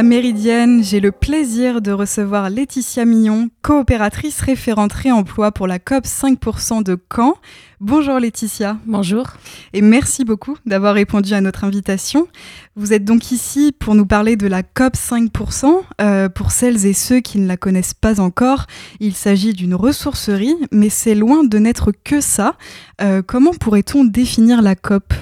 la Méridienne, j'ai le plaisir de recevoir Laetitia Millon, coopératrice référente réemploi pour la COP 5% de Caen. Bonjour Laetitia. Bonjour. Et merci beaucoup d'avoir répondu à notre invitation. Vous êtes donc ici pour nous parler de la COP 5%. Euh, pour celles et ceux qui ne la connaissent pas encore, il s'agit d'une ressourcerie, mais c'est loin de n'être que ça. Euh, comment pourrait-on définir la COP?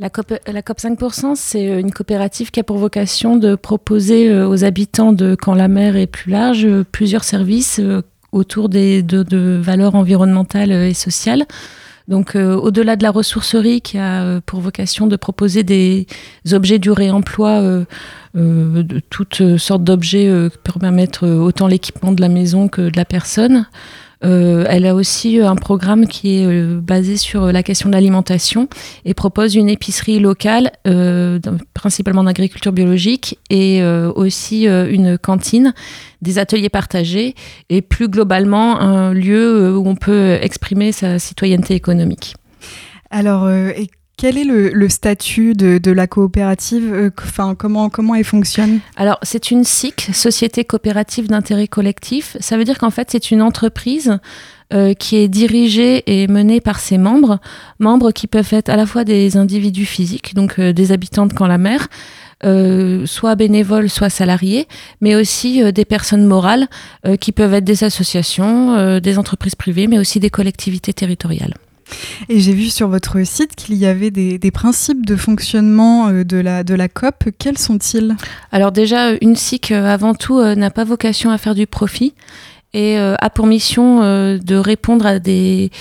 La COP, la COP 5%, c'est euh, une coopérative qui a pour vocation de proposer euh, aux habitants de Quand la mer est plus large euh, plusieurs services autour des, de, valeurs environnementales et sociales. Donc, au-delà de la ressourcerie qui a pour vocation de proposer des objets du réemploi, toutes sortes d'objets qui permettre autant l'équipement de la maison que de la personne, euh, elle a aussi euh, un programme qui est euh, basé sur la question de l'alimentation et propose une épicerie locale, principalement d'agriculture biologique, et aussi une cantine, des ateliers partagés et plus globalement un lieu où on peut exprimer sa citoyenneté économique. Alors, quel est le, statut de, la coopérative euh, Enfin, comment, comment elle fonctionne? Alors, c'est une SIC, Société coopérative d'intérêt collectif. Ça veut dire qu'en fait, c'est une entreprise euh, qui est dirigée et menée par ses membres, membres qui peuvent être à la fois des individus physiques, donc euh, des habitants de Camp-la-Mer, soit bénévoles, soit salariés, mais aussi des personnes morales qui peuvent être des associations, des entreprises privées, mais aussi des collectivités territoriales. Et j'ai vu sur votre site qu'il y avait des, principes de fonctionnement euh, de la, de la COP. Quels sont-ils? Alors déjà, une SIC, euh, avant tout, euh, n'a pas vocation à faire du profit et a pour mission de répondre à des,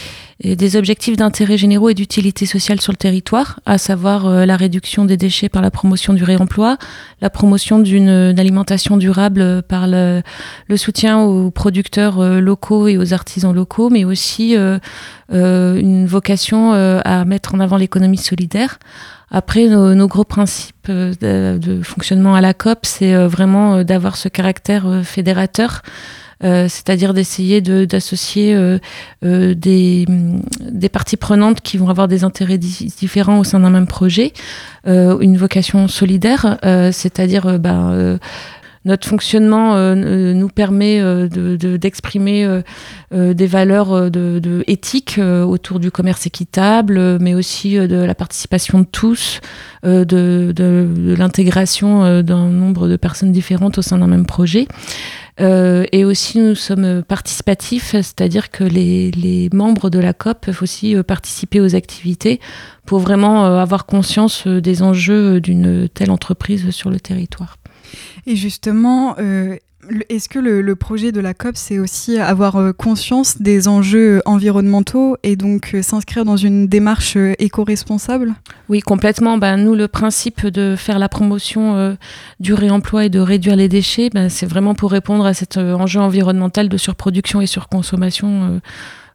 des objectifs d'intérêt généraux et d'utilité sociale sur le territoire, à savoir la réduction des déchets par la promotion du réemploi, la promotion d'une alimentation durable par le, soutien aux producteurs locaux et aux artisans locaux, mais aussi euh, une vocation euh, à mettre en avant l'économie solidaire. Après, nos, gros principes euh, de, fonctionnement à la COP, c'est vraiment d'avoir ce caractère fédérateur. C'est-à-dire d'essayer d'associer des, des, parties prenantes qui vont avoir des intérêts différents au sein d'un même projet, une vocation solidaire, c'est-à-dire ben, notre fonctionnement euh, euh, nous permet euh, d'exprimer des valeurs de, éthiques autour du commerce équitable, mais aussi de la participation de tous, de, l'intégration d'un nombre de personnes différentes au sein d'un même projet. Et aussi, nous sommes participatifs, c'est-à-dire que les, les, membres de la COP peuvent aussi participer aux activités pour vraiment avoir conscience des enjeux d'une telle entreprise sur le territoire. Et justement, euh, est-ce que le, projet de la COP, c'est aussi avoir euh, conscience des enjeux environnementaux et donc euh, s'inscrire dans une démarche éco-responsable? Oui, complètement. Ben, nous, le principe de faire la promotion du réemploi et de réduire les déchets, ben, c'est vraiment pour répondre à cet enjeu environnemental de surproduction et surconsommation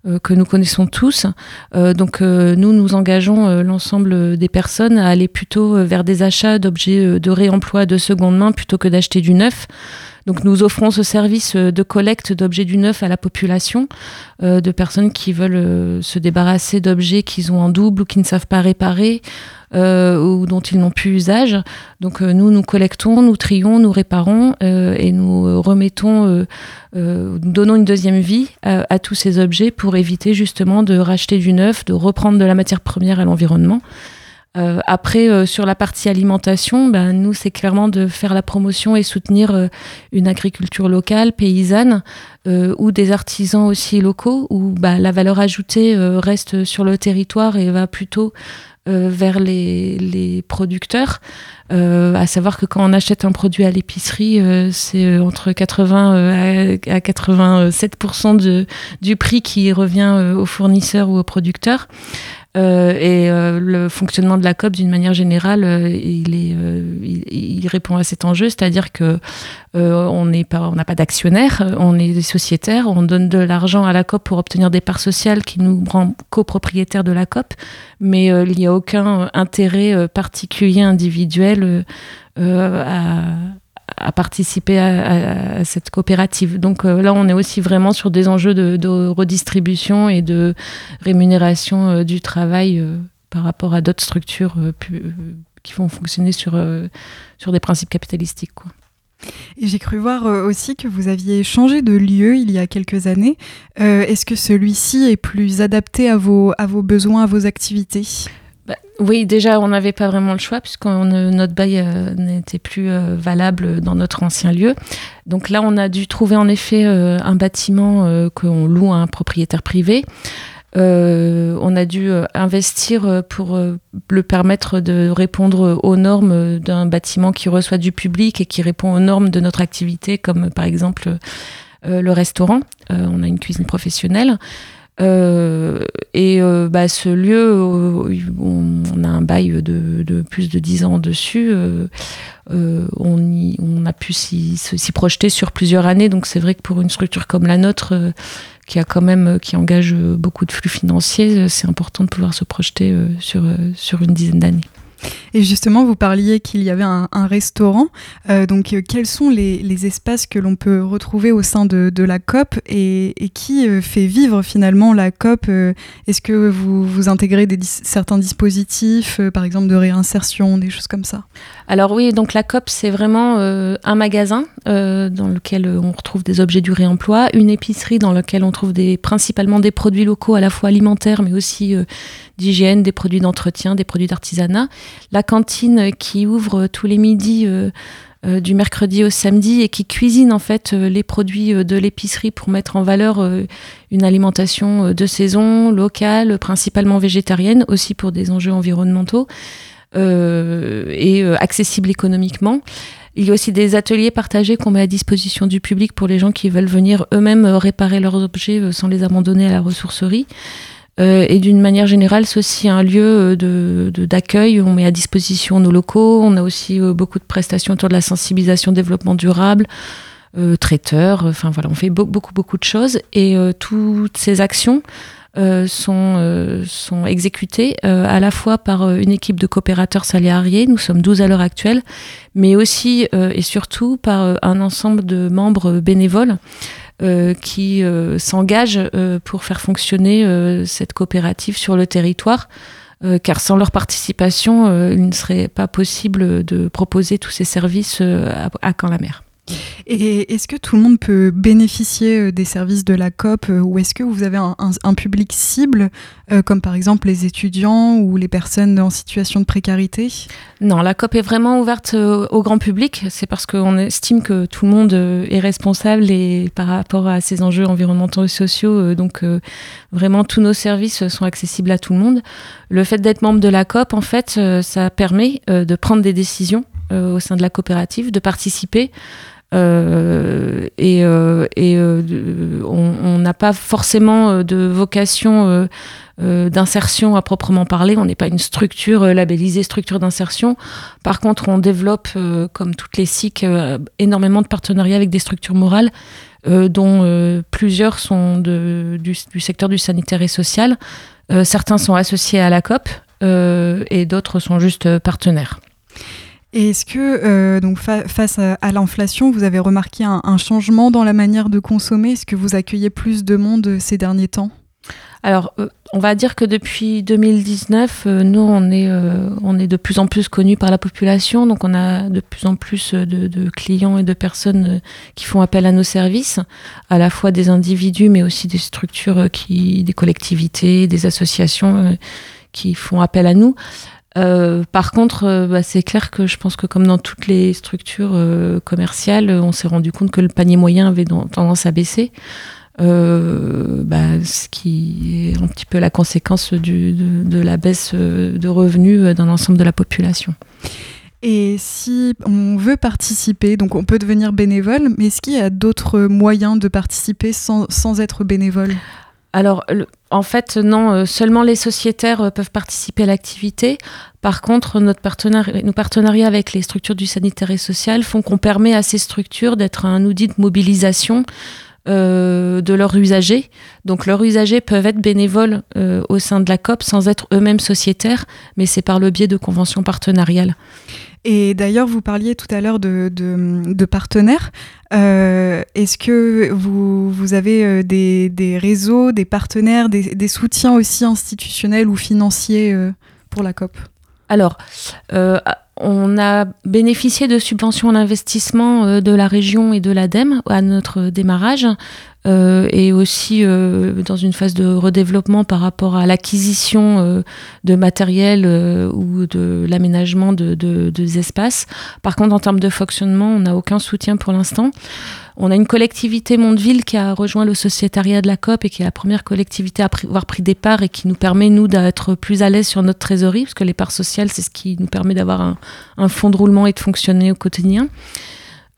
euh, que nous connaissons tous. Euh, donc euh, nous, nous engageons l'ensemble des personnes à aller plutôt vers des achats d'objets de réemploi de seconde main plutôt que d'acheter du neuf. Donc nous offrons ce service de collecte d'objets du neuf à la population, de personnes qui veulent se débarrasser d'objets qu'ils ont en double ou qui ne savent pas réparer, euh, ou dont ils n'ont plus usage. Donc euh, nous, nous collectons, nous trions, nous réparons euh, et nous remettons, donnons une deuxième vie à, tous ces objets pour éviter justement de racheter du neuf, de reprendre de la matière première à l'environnement. Après, sur la partie alimentation, ben, nous, c'est clairement de faire la promotion et soutenir une agriculture locale, paysanne, ou des artisans aussi locaux, où ben, la valeur ajoutée reste sur le territoire et va plutôt euh, vers les, les producteurs. Euh, à savoir que quand on achète un produit à l'épicerie, euh, c'est entre 80 à 87% de, du prix qui revient aux fournisseurs ou aux producteurs. Euh, et euh, le fonctionnement de la COP, d'une manière générale, euh, il, répond à cet enjeu, c'est-à-dire que on n'a pas, pas d'actionnaires, on est des sociétaires, on donne de l'argent à la COP pour obtenir des parts sociales qui nous rend copropriétaires de la COP, mais il n'y a aucun intérêt particulier individuel à à participer à, cette coopérative. Donc euh, là, on est aussi vraiment sur des enjeux de, redistribution et de rémunération euh, du travail euh, par rapport à d'autres structures qui vont fonctionner sur, sur des principes capitalistiques. Quoi. Et j'ai cru voir aussi que vous aviez changé de lieu il y a quelques années. Est-ce que celui-ci est plus adapté à vos, à vos besoins, à vos activités? Oui, déjà, on n'avait pas vraiment le choix puisque notre bail euh, n'était plus euh, valable dans notre ancien lieu. Donc là, on a dû trouver en effet euh, un bâtiment qu'on loue à un propriétaire privé. on a dû investir pour le permettre de répondre aux normes d'un bâtiment qui reçoit du public et qui répond aux normes de notre activité, comme par exemple le restaurant. on a une cuisine professionnelle. Euh, et euh, bah, ce lieu, euh, on, a un bail de, plus de 10 ans dessus. on, on, a pu s'y projeter sur plusieurs années. Donc c'est vrai que pour une structure comme la nôtre, qui a quand même qui engage beaucoup de flux financiers, c'est important de pouvoir se projeter sur, sur une dizaine d'années. Et justement, vous parliez qu'il y avait un, restaurant. Euh, donc, euh, quels sont les, espaces que l'on peut retrouver au sein de, la COP et, qui euh, fait vivre finalement la COP Est-ce que vous, vous intégrez certains dispositifs, par exemple de réinsertion, des choses comme ça? Alors oui, donc la COP, c'est vraiment un magasin dans lequel on retrouve des objets du réemploi, une épicerie dans laquelle on trouve principalement des produits locaux, à la fois alimentaires, mais aussi d'hygiène, des produits d'entretien, des produits d'artisanat. La cantine qui ouvre tous les midis euh, euh, du mercredi au samedi et qui cuisine en fait euh, les produits de l'épicerie pour mettre en valeur une alimentation de saison, locale, principalement végétarienne, aussi pour des enjeux environnementaux et accessible économiquement. Il y a aussi des ateliers partagés qu'on met à disposition du public pour les gens qui veulent venir eux-mêmes réparer leurs objets sans les abandonner à la ressourcerie. Euh, et d'une manière générale, c'est aussi un lieu euh, d'accueil. De, on met à disposition nos locaux. On a aussi euh, beaucoup de prestations autour de la sensibilisation développement durable, traiteurs. Enfin voilà, on fait beaucoup, beaucoup de choses. Et toutes ces actions sont, sont exécutées à la fois par une équipe de coopérateurs salariés, nous sommes 12 à l'heure actuelle, mais aussi et surtout par un ensemble de membres bénévoles qui euh, s'engagent euh, pour faire fonctionner cette coopérative sur le territoire. car sans leur participation, il ne serait pas possible de proposer tous ces services à, à Caen-la-Mer. Et est-ce que tout le monde peut bénéficier euh, des services de la COP euh, ou est-ce que vous avez un, public cible, euh, comme par exemple les étudiants ou les personnes en situation de précarité? Non, la COP est vraiment ouverte au grand public. C'est parce qu'on estime que tout le monde est responsable et par rapport à ces enjeux environnementaux et sociaux. Donc vraiment, tous nos services sont accessibles à tout le monde. Le fait d'être membre de la COP, en fait, ça permet de prendre des décisions au sein de la coopérative, de participer. Euh, et, euh, euh, on n'a pas forcément de vocation d'insertion à proprement parler. On n'est pas une structure labellisée structure d'insertion. Par contre, on développe, comme toutes les SIC, énormément de partenariats avec des structures morales, dont plusieurs sont du, du, secteur du sanitaire et social. certains sont associés à la COP et d'autres sont juste partenaires. Et est-ce que, euh, donc face à, l'inflation, vous avez remarqué un, changement dans la manière de consommer? Est-ce que vous accueillez plus de monde euh, ces derniers temps? Alors, euh, on va dire que depuis 2019, nous, on est, on est de plus en plus connus par la population, donc on a de plus en plus de, clients et de personnes qui font appel à nos services, à la fois des individus, mais aussi des structures, qui, des collectivités, des associations qui font appel à nous. Euh, par contre, euh, bah, c'est clair que je pense que comme dans toutes les structures euh, commerciales, on s'est rendu compte que le panier moyen avait tendance à baisser. Bah, ce qui est un petit peu la conséquence de, la baisse de revenus d'un ensemble de la population. Et si on veut participer, donc on peut devenir bénévole, mais est-ce qu'il y a d'autres moyens de participer sans, sans être bénévole? Alors, en fait, non, euh, seulement les sociétaires euh, peuvent participer à l'activité. Par contre, notre nos partenariats avec les structures du sanitaire et social font qu'on permet à ces structures d'être un outil de mobilisation euh, de leurs usagers. Donc leurs usagers peuvent être bénévoles au sein de la COP sans être eux-mêmes sociétaires, mais c'est par le biais de conventions partenariales. Et d'ailleurs, vous parliez tout à l'heure de, partenaires. Euh, est-ce que vous, avez euh, des, réseaux, des partenaires, des, des, soutiens aussi institutionnels ou financiers euh, pour la COP? Alors, on a bénéficié de subventions en investissement de la région et de l'ADEME à notre démarrage. Euh, et aussi euh, dans une phase de redéveloppement par rapport à l'acquisition euh, de matériel ou de l'aménagement de, de, des espaces. Par contre, en termes de fonctionnement, on n'a aucun soutien pour l'instant. On a une collectivité Mondeville qui a rejoint le sociétariat de la COP et qui est la première collectivité à avoir pris des parts et qui nous permet, nous, d'être plus à l'aise sur notre trésorerie, parce que les parts sociales, c'est ce qui nous permet d'avoir un, un fonds de roulement et de fonctionner au quotidien.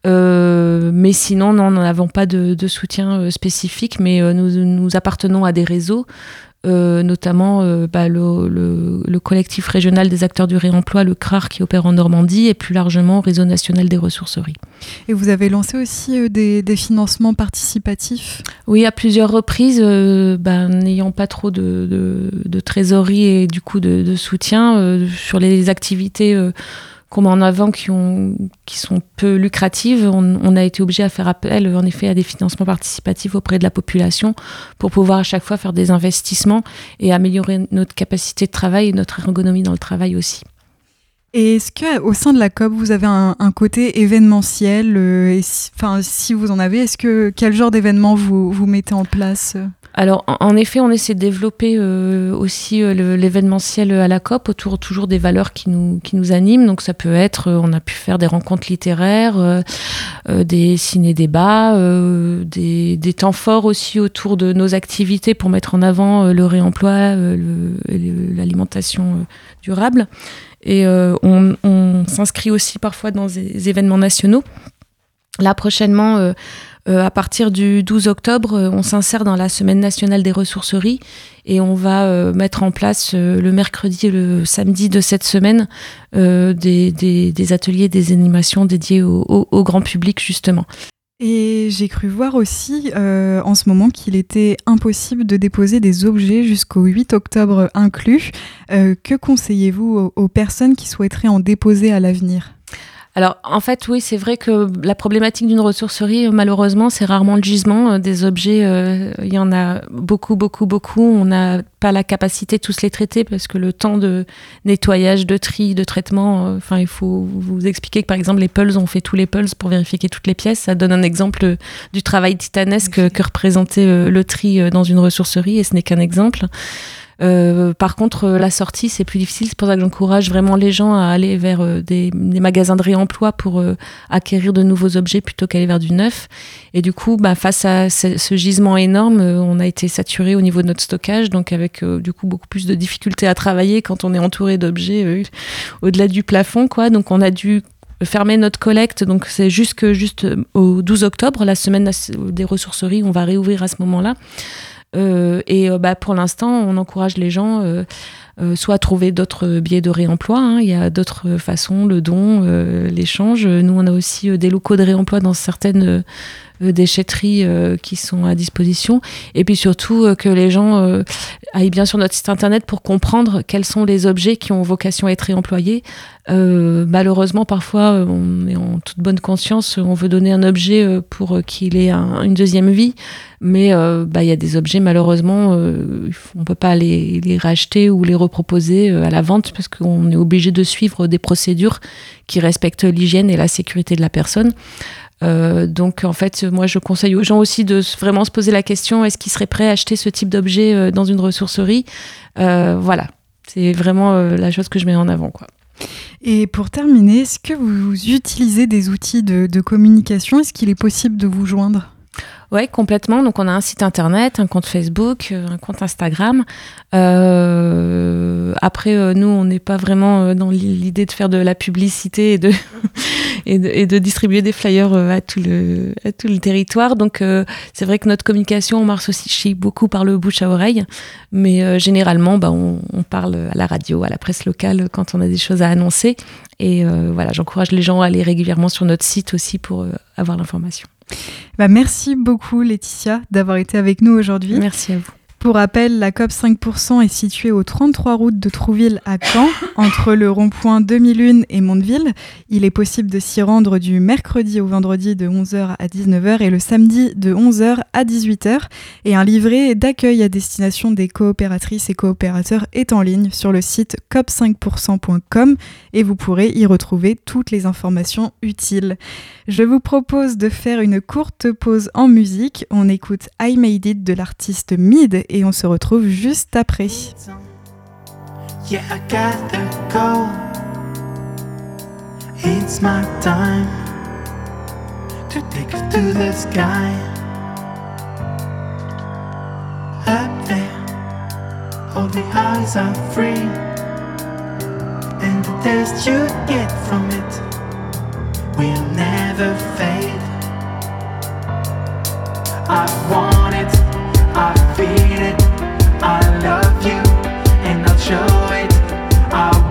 Euh, mais sinon, non, nous n'avons pas de, soutien euh, spécifique, mais euh, nous, appartenons à des réseaux, notamment bah, le, collectif régional des acteurs du réemploi, le CRAR, qui opère en Normandie, et plus largement Réseau national des ressourceries. Et vous avez lancé aussi des, financements participatifs? Oui, à plusieurs reprises, bah, n'ayant pas trop de, de, trésorerie et du coup de, soutien sur les activités qu'on met en avant qui, ont, qui sont peu lucratives, on, a été obligé à faire appel en effet à des financements participatifs auprès de la population pour pouvoir à chaque fois faire des investissements et améliorer notre capacité de travail et notre ergonomie dans le travail aussi. Et est-ce qu'au sein de la COP, vous avez un, côté événementiel euh, Enfin, si, vous en avez, est-ce que quel genre d'événement vous, vous mettez en place? Alors, en, effet, on essaie de développer euh, aussi euh, l'événementiel à la COP autour toujours des valeurs qui nous, qui nous animent. Donc, ça peut être, euh, on a pu faire des rencontres littéraires, des ciné-débats, des, des, temps forts aussi autour de nos activités pour mettre en avant le réemploi, l'alimentation durable. Et on, on s'inscrit aussi parfois dans des événements nationaux. Là, prochainement, euh, à partir du 12 octobre, euh, on s'insère dans la semaine nationale des ressourceries et on va euh, mettre en place le mercredi et le samedi de cette semaine des, ateliers, des animations dédiées au, grand public justement. Et j'ai cru voir aussi en ce moment qu'il était impossible de déposer des objets jusqu'au 8 octobre inclus. que conseillez-vous aux, personnes qui souhaiteraient en déposer à l'avenir? Alors, en fait, oui, c'est vrai que la problématique d'une ressourcerie, malheureusement, c'est rarement le gisement euh, des objets. Euh, il y en a beaucoup, beaucoup, beaucoup. On n'a pas la capacité de tous les traiter parce que le temps de nettoyage, de tri, de traitement, euh, enfin, il faut vous expliquer que, par exemple, les pulls, on fait tous les pulls pour vérifier toutes les pièces. Ça donne un exemple du travail titanesque que représentait le tri dans une ressourcerie et ce n'est qu'un exemple. Euh, par contre, euh, la sortie, c'est plus difficile. C'est pour ça que j'encourage vraiment les gens à aller vers euh, des, magasins de réemploi pour acquérir de nouveaux objets plutôt qu'aller vers du neuf. Et du coup, bah, face à ce, gisement énorme, on a été saturé au niveau de notre stockage, donc avec du coup beaucoup plus de difficultés à travailler quand on est entouré d'objets au-delà du plafond, quoi. Donc on a dû fermer notre collecte. Donc c'est jusque juste au 12 octobre, la semaine des ressourceries, on va réouvrir à ce moment-là. Euh, et euh, bah, pour l'instant, on encourage les gens euh, soit à trouver d'autres biais de réemploi. Hein. Il y a d'autres façons, le don, l'échange. Nous, on a aussi des locaux de réemploi dans certaines déchetteries qui sont à disposition. Et puis surtout que les gens aillent bien sur notre site internet pour comprendre quels sont les objets qui ont vocation à être réemployés. malheureusement, parfois, on est en toute bonne conscience, on veut donner un objet pour qu'il ait une deuxième vie. Mais euh, bah, il y a des objets, malheureusement, euh, on ne peut pas les, les, racheter ou les reproposer euh, à la vente parce qu'on est obligé de suivre des procédures qui respectent l'hygiène et la sécurité de la personne. Donc en fait, moi je conseille aux gens aussi de vraiment se poser la question est-ce qu'ils seraient prêts à acheter ce type d'objet dans une ressourcerie? Voilà, c'est vraiment la chose que je mets en avant. Quoi. Et pour terminer, est-ce que vous utilisez des outils de, de communication? Est-ce qu'il est possible de vous joindre? Oui, complètement. Donc, on a un site internet, un compte Facebook, euh, un compte Instagram. Euh, après, euh, nous, on n'est pas vraiment dans l'idée de faire de la publicité et de, et de, distribuer des flyers à tout le, à tout le territoire. Donc, c'est vrai que notre communication, on marche aussi beaucoup par le bouche à oreille. Mais généralement, bah, on, on, parle à la radio, à la presse locale quand on a des choses à annoncer. Et voilà, j'encourage les gens à aller régulièrement sur notre site aussi pour avoir l'information. Bah, merci beaucoup Laetitia d'avoir été avec nous aujourd'hui. Merci à vous. Pour rappel, la COP 5% est située aux 33 routes de Trouville à Caen, entre le rond-point 2001 et Mondeville. Il est possible de s'y rendre du mercredi au vendredi de 11h à 19h et le samedi de 11h à 18h. Et un livret d'accueil à destination des coopératrices et coopérateurs est en ligne sur le site cop5%.com et vous pourrez y retrouver toutes les informations utiles. Je vous propose de faire une courte pause en musique. On écoute I Made It de l'artiste Mid et on se retrouve juste après. Yeah, I gotta go. It's my time to take us to the sky. Up there, all the eyes are free, and the taste you get from it will never fade. I want it, I feel it, I love you, and I'll show it. I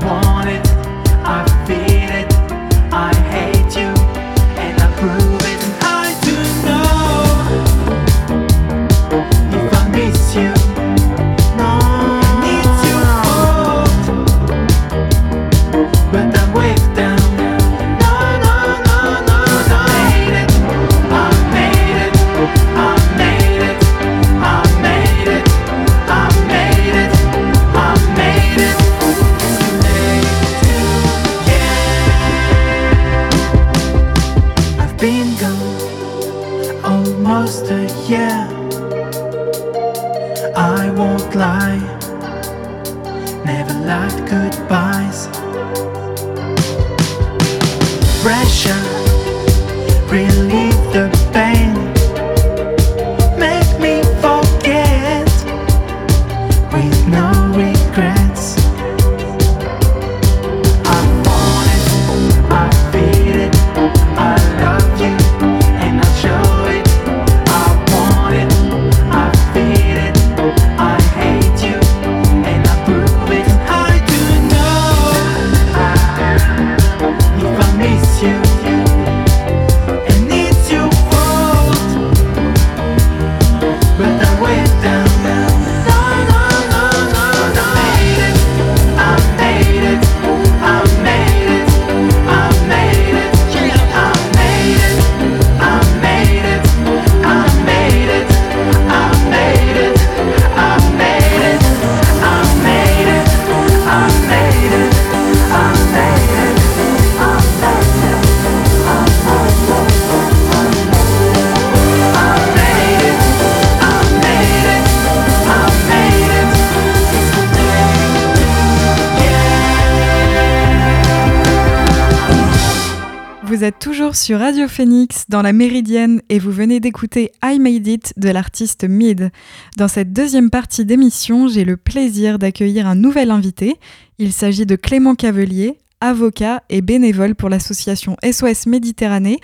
Vous êtes toujours sur Radio Phoenix dans la Méridienne et vous venez d'écouter I Made It de l'artiste Mid. Dans cette deuxième partie d'émission, j'ai le plaisir d'accueillir un nouvel invité. Il s'agit de Clément Cavelier, avocat et bénévole pour l'association SOS Méditerranée.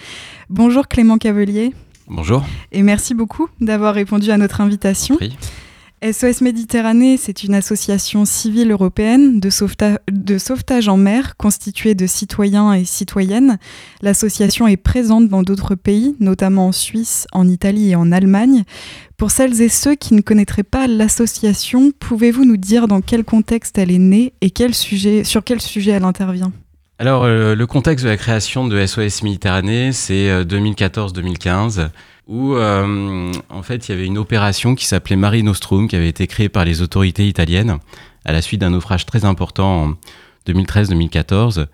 Bonjour Clément Cavelier Bonjour. et merci beaucoup d'avoir répondu à notre invitation. SOS Méditerranée, c'est une association civile européenne de, sauveta- de sauvetage en mer constituée de citoyens et citoyennes. L'association est présente dans d'autres pays, notamment en Suisse, en Italie et en Allemagne. Pour celles et ceux qui ne connaîtraient pas l'association, pouvez-vous nous dire dans quel contexte elle est née et sur quel sujet elle intervient? Alors, euh, le contexte de la création de SOS Méditerranée, c'est euh, 2014-2015, où euh, en fait il y avait une opération qui s'appelait Mare Nostrum, qui avait été créée par les autorités italiennes à la suite d'un naufrage très important en 2013-2014.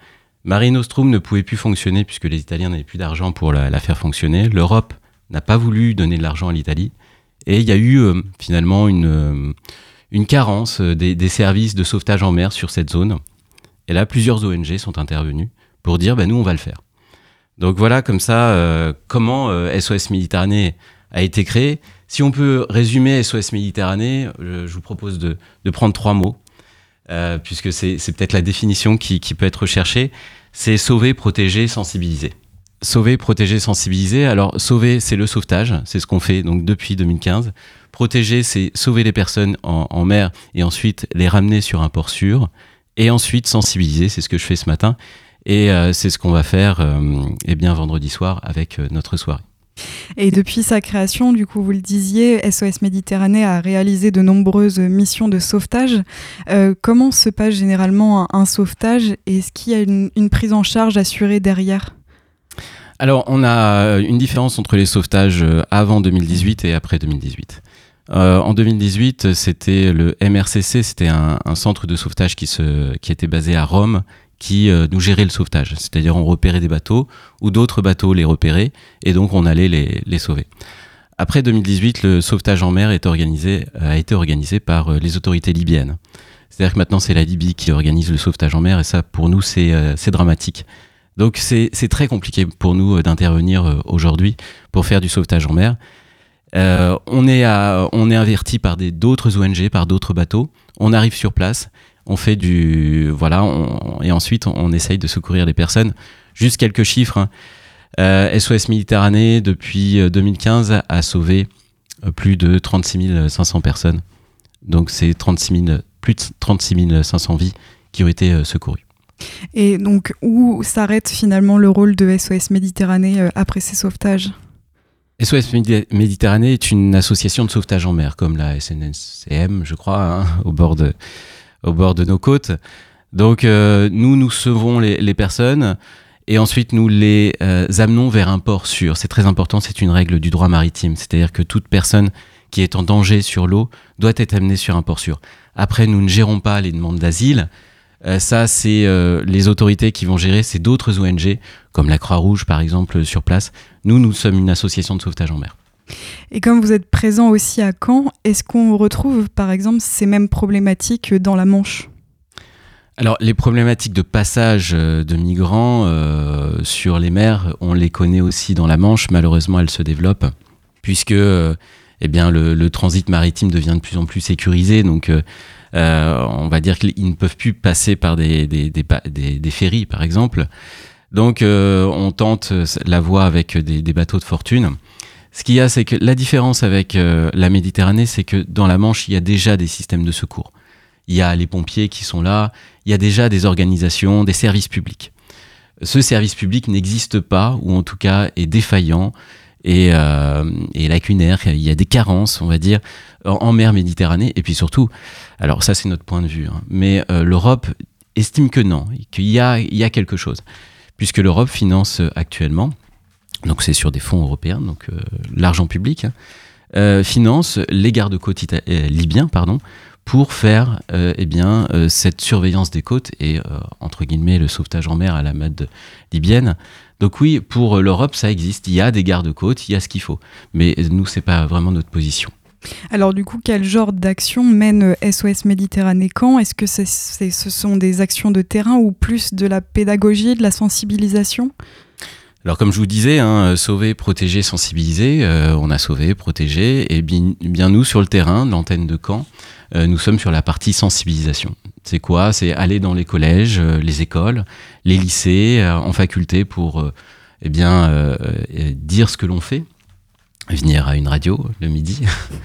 Mare Nostrum ne pouvait plus fonctionner puisque les Italiens n'avaient plus d'argent pour la, faire fonctionner. L'Europe n'a pas voulu donner de l'argent à l'Italie. Et il y a eu euh, finalement une, euh, carence des, des services de sauvetage en mer sur cette zone. Et là, plusieurs ONG sont intervenues pour dire, bah, nous, on va le faire. Donc voilà, comme ça, euh, comment euh, SOS Méditerranée a été créé. Si on peut résumer SOS Méditerranée, je, vous propose de, prendre trois mots, euh, puisque c'est peut-être la définition qui, qui peut être recherchée. C'est sauver, protéger, sensibiliser. Sauver, protéger, sensibiliser. Alors, sauver, c'est le sauvetage, c'est ce qu'on fait donc depuis 2015. Protéger, c'est sauver les personnes en, en mer et ensuite les ramener sur un port sûr. Et ensuite, sensibiliser, c'est ce que je fais ce matin. Et euh, c'est ce qu'on va faire euh, eh bien, vendredi soir avec euh, notre soirée. Et depuis sa création, du coup, vous le disiez, SOS Méditerranée a réalisé de nombreuses missions de sauvetage. Euh, comment se passe généralement un, un sauvetage et est-ce qu'il y a une, une prise en charge assurée derrière? Alors, on a une différence entre les sauvetages avant 2018 et après 2018. Euh, en 2018, c'était le MRCC, c'était un, un centre de sauvetage qui, se, qui était basé à Rome, qui euh, nous gérait le sauvetage. C'est-à-dire, on repérait des bateaux ou d'autres bateaux les repéraient et donc on allait les, les sauver. Après 2018, le sauvetage en mer a été organisé par euh, les autorités libyennes. C'est-à-dire que maintenant, c'est la Libye qui organise le sauvetage en mer et ça, pour nous, c'est euh, dramatique. Donc, c'est très compliqué pour nous d'intervenir aujourd'hui pour faire du sauvetage en mer. On, est à- on est averti par d'autres ONG, par d'autres bateaux. On arrive sur place, on fait du. Voilà, on- et ensuite, on, essaye de secourir les personnes. Juste quelques chiffres. hein. Euh, SOS Méditerranée, depuis euh, 2015, a sauvé euh, plus de 36 500 personnes. Donc, c'est 36 000 plus de 36 500 vies qui ont été euh, secourues. Et donc, où s'arrête finalement le rôle de SOS Méditerranée euh, après ces sauvetages? SOS Médi- Méditerranée est une association de sauvetage en mer, comme la SNCM, je crois, hein, au, bord de, au bord de nos côtes. Donc, euh, nous, nous sauvons les, les personnes et ensuite nous les euh, amenons vers un port sûr. C'est très important, c'est une règle du droit maritime. C'est-à-dire que toute personne qui est en danger sur l'eau doit être amenée sur un port sûr. Après, nous ne gérons pas les demandes d'asile. Euh, ça, c'est euh, les autorités qui vont gérer. C'est d'autres ONG, comme la Croix-Rouge, par exemple, sur place. Nous, nous sommes une association de sauvetage en mer. Et comme vous êtes présent aussi à Caen, est-ce qu'on retrouve par exemple ces mêmes problématiques dans la Manche? Alors, les problématiques de passage euh, de migrants euh, sur les mers, on les connaît aussi dans la Manche. Malheureusement, elles se développent, puisque euh, eh le, transit maritime devient de plus en plus sécurisé. Donc, on va dire qu'ils ne peuvent plus passer par des, ferries, par exemple. Donc, on tente la voie avec des bateaux de fortune. Ce qu'il y a, c'est que la différence avec euh, la Méditerranée, c'est que dans la Manche, il y a déjà des systèmes de secours. Il y a les pompiers qui sont là, il y a déjà des organisations, des services publics. Ce service public n'existe pas, ou en tout cas est défaillant et, euh, lacunaire. Il y a des carences, on va dire, en, mer Méditerranée. Et puis surtout, alors ça c'est notre point de vue, hein, mais euh, l'Europe estime que non, qu'il y a, quelque chose. Puisque l'Europe finance actuellement, donc c'est sur des fonds européens, donc euh, l'argent public, hein, euh, finance les gardes-côtes euh, libyens, pardon, pour faire euh, eh bien, cette surveillance des côtes et, entre guillemets, le sauvetage en mer à la mode libyenne. Donc oui, pour l'Europe, ça existe. Il y a des gardes-côtes, il y a ce qu'il faut. Mais nous, c'est pas vraiment notre position. Alors du coup, quel genre d'action mène SOS Méditerranée? Caen Est-ce que c'est- ce sont des actions de terrain ou plus de la pédagogie, de la sensibilisation? Alors comme je vous disais, hein, euh, sauver, protéger, sensibiliser, euh, on a sauvé, protégé, et bien, nous sur le terrain, l'antenne de Caen, euh, nous sommes sur la partie sensibilisation. C'est quoi? C'est aller dans les collèges, les écoles, les lycées, en faculté pour eh bien, dire ce que l'on fait, venir à une radio le midi,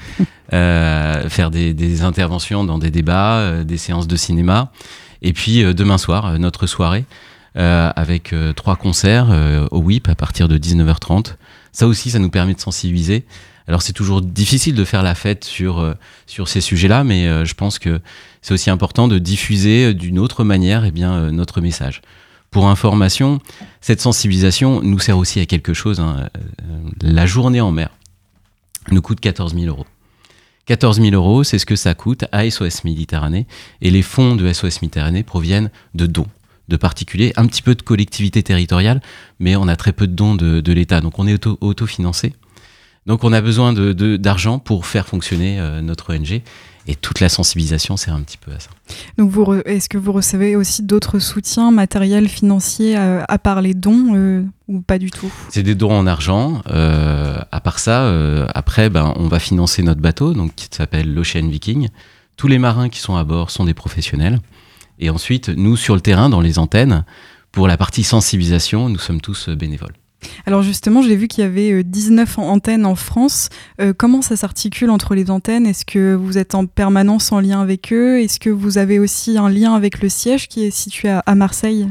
faire des, interventions dans des débats, des séances de cinéma, et puis demain soir, notre soirée, avec euh, trois concerts euh, au WIP à partir de 19h30. Ça aussi, ça nous permet de sensibiliser. Alors c'est toujours difficile de faire la fête sur, euh, sur ces sujets-là, mais euh, je pense que c'est aussi important de diffuser euh, d'une autre manière eh bien, euh, notre message. Pour information, cette sensibilisation nous sert aussi à quelque chose. hein. Euh, La journée en mer nous coûte 14 000 euros. 14 000 euros, c'est ce que ça coûte à SOS Méditerranée. Et les fonds de SOS Méditerranée proviennent de dons de particuliers, un petit peu de collectivités territoriales, mais on a très peu de dons de, de l'État. Donc on est auto- autofinancé. Donc on a besoin de- de- d'argent pour faire fonctionner euh, notre ONG. Et toute la sensibilisation sert un petit peu à ça. Donc, est-ce que vous recevez aussi d'autres soutiens matériels, financiers, euh, à part les dons, euh, ou pas du tout? C'est des dons en argent. À part ça, après, ben, on va financer notre bateau, donc qui s'appelle l'Ocean Viking. Tous les marins qui sont à bord sont des professionnels. Et ensuite, nous, sur le terrain, dans les antennes, pour la partie sensibilisation, nous sommes tous euh, bénévoles. Alors justement, j'ai vu qu'il y avait euh, 19 an- antennes en France. Euh, comment ça s'articule entre les antennes? Est-ce que vous êtes en permanence en lien avec eux? Est-ce que vous avez aussi un lien avec le siège qui est situé à, à Marseille?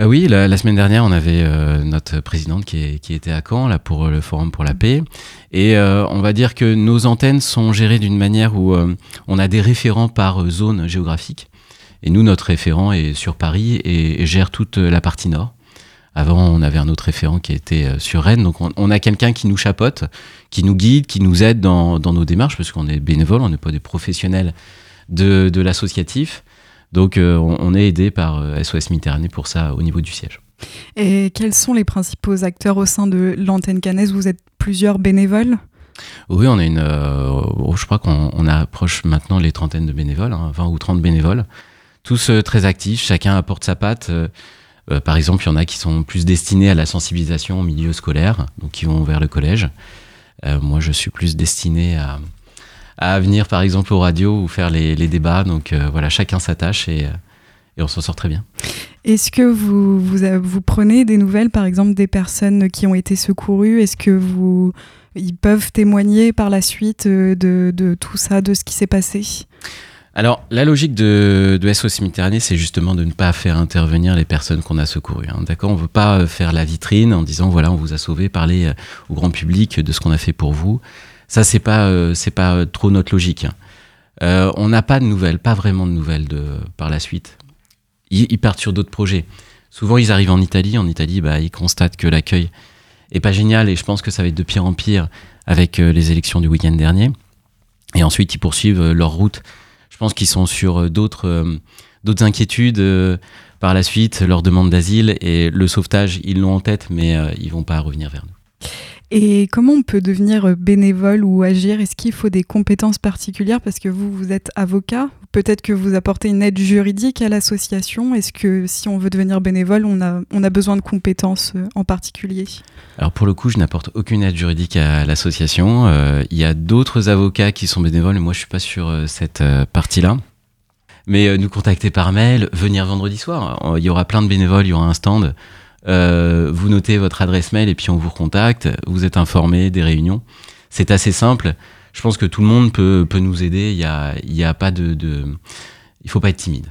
Euh, oui, la, la semaine dernière, on avait euh, notre présidente qui, est- qui était à Caen là, pour le Forum pour la paix. Et euh, on va dire que nos antennes sont gérées d'une manière où euh, on a des référents par euh, zone géographique. Et nous, notre référent est sur Paris et, et gère toute euh, la partie nord. Avant, on avait un autre référent qui était euh, sur Rennes. Donc, on, on a quelqu'un qui nous chapote, qui nous guide, qui nous aide dans, dans nos démarches, parce qu'on est bénévole, on n'est pas des professionnels de, de l'associatif. Donc, euh, on, on est aidé par SOS Méditerranée pour ça au niveau du siège. Et quels sont les principaux acteurs au sein de l'antenne cannaise Vous êtes plusieurs bénévoles? Oui, on a une. euh, oh, je crois qu'on on approche maintenant les trentaines de bénévoles, hein, 20 ou 30 bénévoles, tous euh, très actifs, chacun apporte sa patte. euh, euh, par exemple, il y en a qui sont plus destinés à la sensibilisation au milieu scolaire, donc qui vont vers le collège. Moi, je suis plus destiné à, à venir, par exemple, aux radios ou faire les, débats. Donc voilà, chacun sa tâche et, on s'en sort très bien. Est-ce que vous, vous, prenez des nouvelles, par exemple, des personnes qui ont été secourues? Est-ce que vous, ils peuvent témoigner par la suite de tout ça, de ce qui s'est passé? Alors, la logique de, SOS Méditerranée, c'est justement de ne pas faire intervenir les personnes qu'on a secourues. hein. D'accord? On ne veut pas euh, faire la vitrine en disant voilà, on vous a sauvé, parler euh, au grand public de ce qu'on a fait pour vous. Ça, c'est pas, euh, pas trop notre logique. hein. On n'a pas de nouvelles, pas vraiment de nouvelles de, par la suite. Ils, partent sur d'autres projets. Souvent, ils arrivent en Italie. En Italie, bah, ils constatent que l'accueil est pas génial et je pense que ça va être de pire en pire avec les élections du week-end dernier. Et ensuite, ils poursuivent leur route je pense qu'ils sont sur euh, d'autres euh, d'autres inquiétudes euh, par la suite, leur demande d'asile et le sauvetage, ils l'ont en tête, mais ils vont pas revenir vers nous. Et comment on peut devenir euh, bénévole ou agir? Est-ce qu'il faut des compétences particulières? Parce que vous, vous êtes avocat. Peut-être que vous apportez une aide juridique à l'association. Est-ce que si on veut devenir bénévole, on a, on a besoin de compétences euh, en particulier? Alors pour le coup, je n'apporte aucune aide juridique à l'association. Euh, il y a d'autres avocats qui sont bénévoles, moi je suis pas sur cette partie-là. Mais nous contacter par mail, venir vendredi soir. Il y aura plein de bénévoles, il y aura un stand. Euh, vous notez votre adresse mail et puis on vous recontacte. Vous êtes informé des réunions. C'est assez simple. Je pense que tout le monde peut, peut nous aider. Il y a, il y a pas de, de, il faut pas être timide.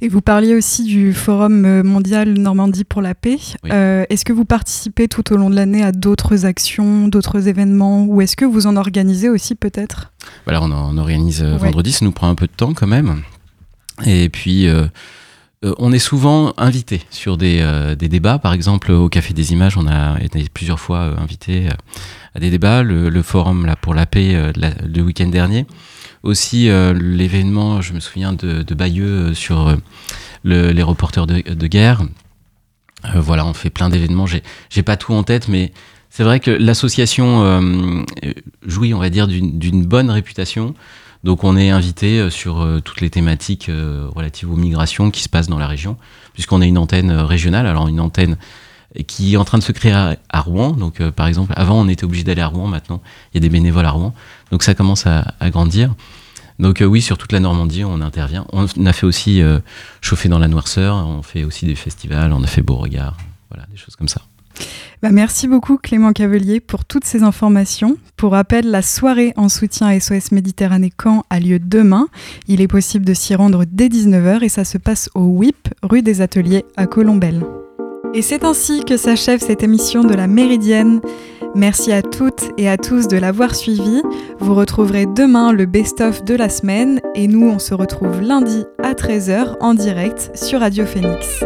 Et vous parliez aussi du Forum mondial Normandie pour la paix. Oui. Euh, est-ce que vous participez tout au long de l'année à d'autres actions, d'autres événements Ou est-ce que vous en organisez aussi peut-être? Voilà, on, en- on organise euh, Ouais. vendredi, ça nous prend un peu de temps quand même. Et puis, euh, euh, on est souvent invité sur des, euh, des débats. Par exemple, au Café des Images, on a été plusieurs fois euh, invité à des débats. Le, forum pour la paix le week-end dernier. Aussi, l'événement, je me souviens de, Bayeux sur le- les reporters de, de guerre. Voilà, on fait plein d'événements. J'ai pas tout en tête, mais c'est vrai que l'association jouit, on va dire, d'une bonne réputation. Donc on est invité euh, sur euh, toutes les thématiques euh, relatives aux migrations qui se passent dans la région, puisqu'on a une antenne régionale, alors une antenne qui est en train de se créer à, Rouen. Donc par exemple, avant on était obligé d'aller à Rouen, maintenant il y a des bénévoles à Rouen. Donc ça commence à, grandir. Donc oui, sur toute la Normandie, on intervient. On a fait aussi chauffer dans la noirceur, on fait aussi des festivals, on a fait Beauregard, voilà, des choses comme ça. Bah, merci beaucoup Clément Cavelier pour toutes ces informations. Pour rappel, la soirée en soutien à SOS Méditerranée Caen a lieu demain. Il est possible de s'y rendre dès 19h et ça se passe au WIP, rue des Ateliers à Colombelle. Et c'est ainsi que s'achève cette émission de la Méridienne. Merci à toutes et à tous de l'avoir suivi. Vous retrouverez demain le best-of de la semaine et nous on se retrouve lundi à 13h en direct sur Radio Phoenix.